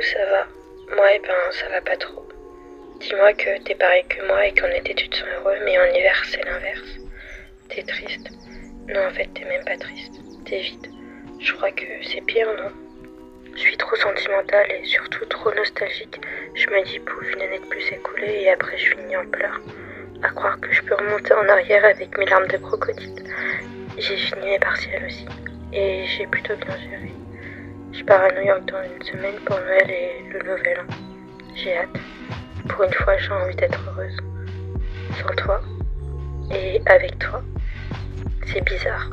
Ça va Moi, eh ben, ça va pas trop. Dis-moi que t'es pareil que moi et qu'en été tu te sens heureux, mais en hiver c'est l'inverse. T'es triste. Non, en fait, t'es même pas triste. T'es vide. Je crois que c'est pire, non? Je suis trop sentimentale et surtout trop nostalgique. Je me dis, pouf, une année de plus écoulée et après je finis en pleurs. À croire que je peux remonter en arrière avec mes larmes de crocodile. J'ai fini mes partiels aussi. Et j'ai plutôt bien géré. New York dans une semaine pour Noël et le Nouvel An. J'ai hâte. Pour une fois, j'ai envie d'être heureuse. Sans toi. Et avec toi. C'est bizarre.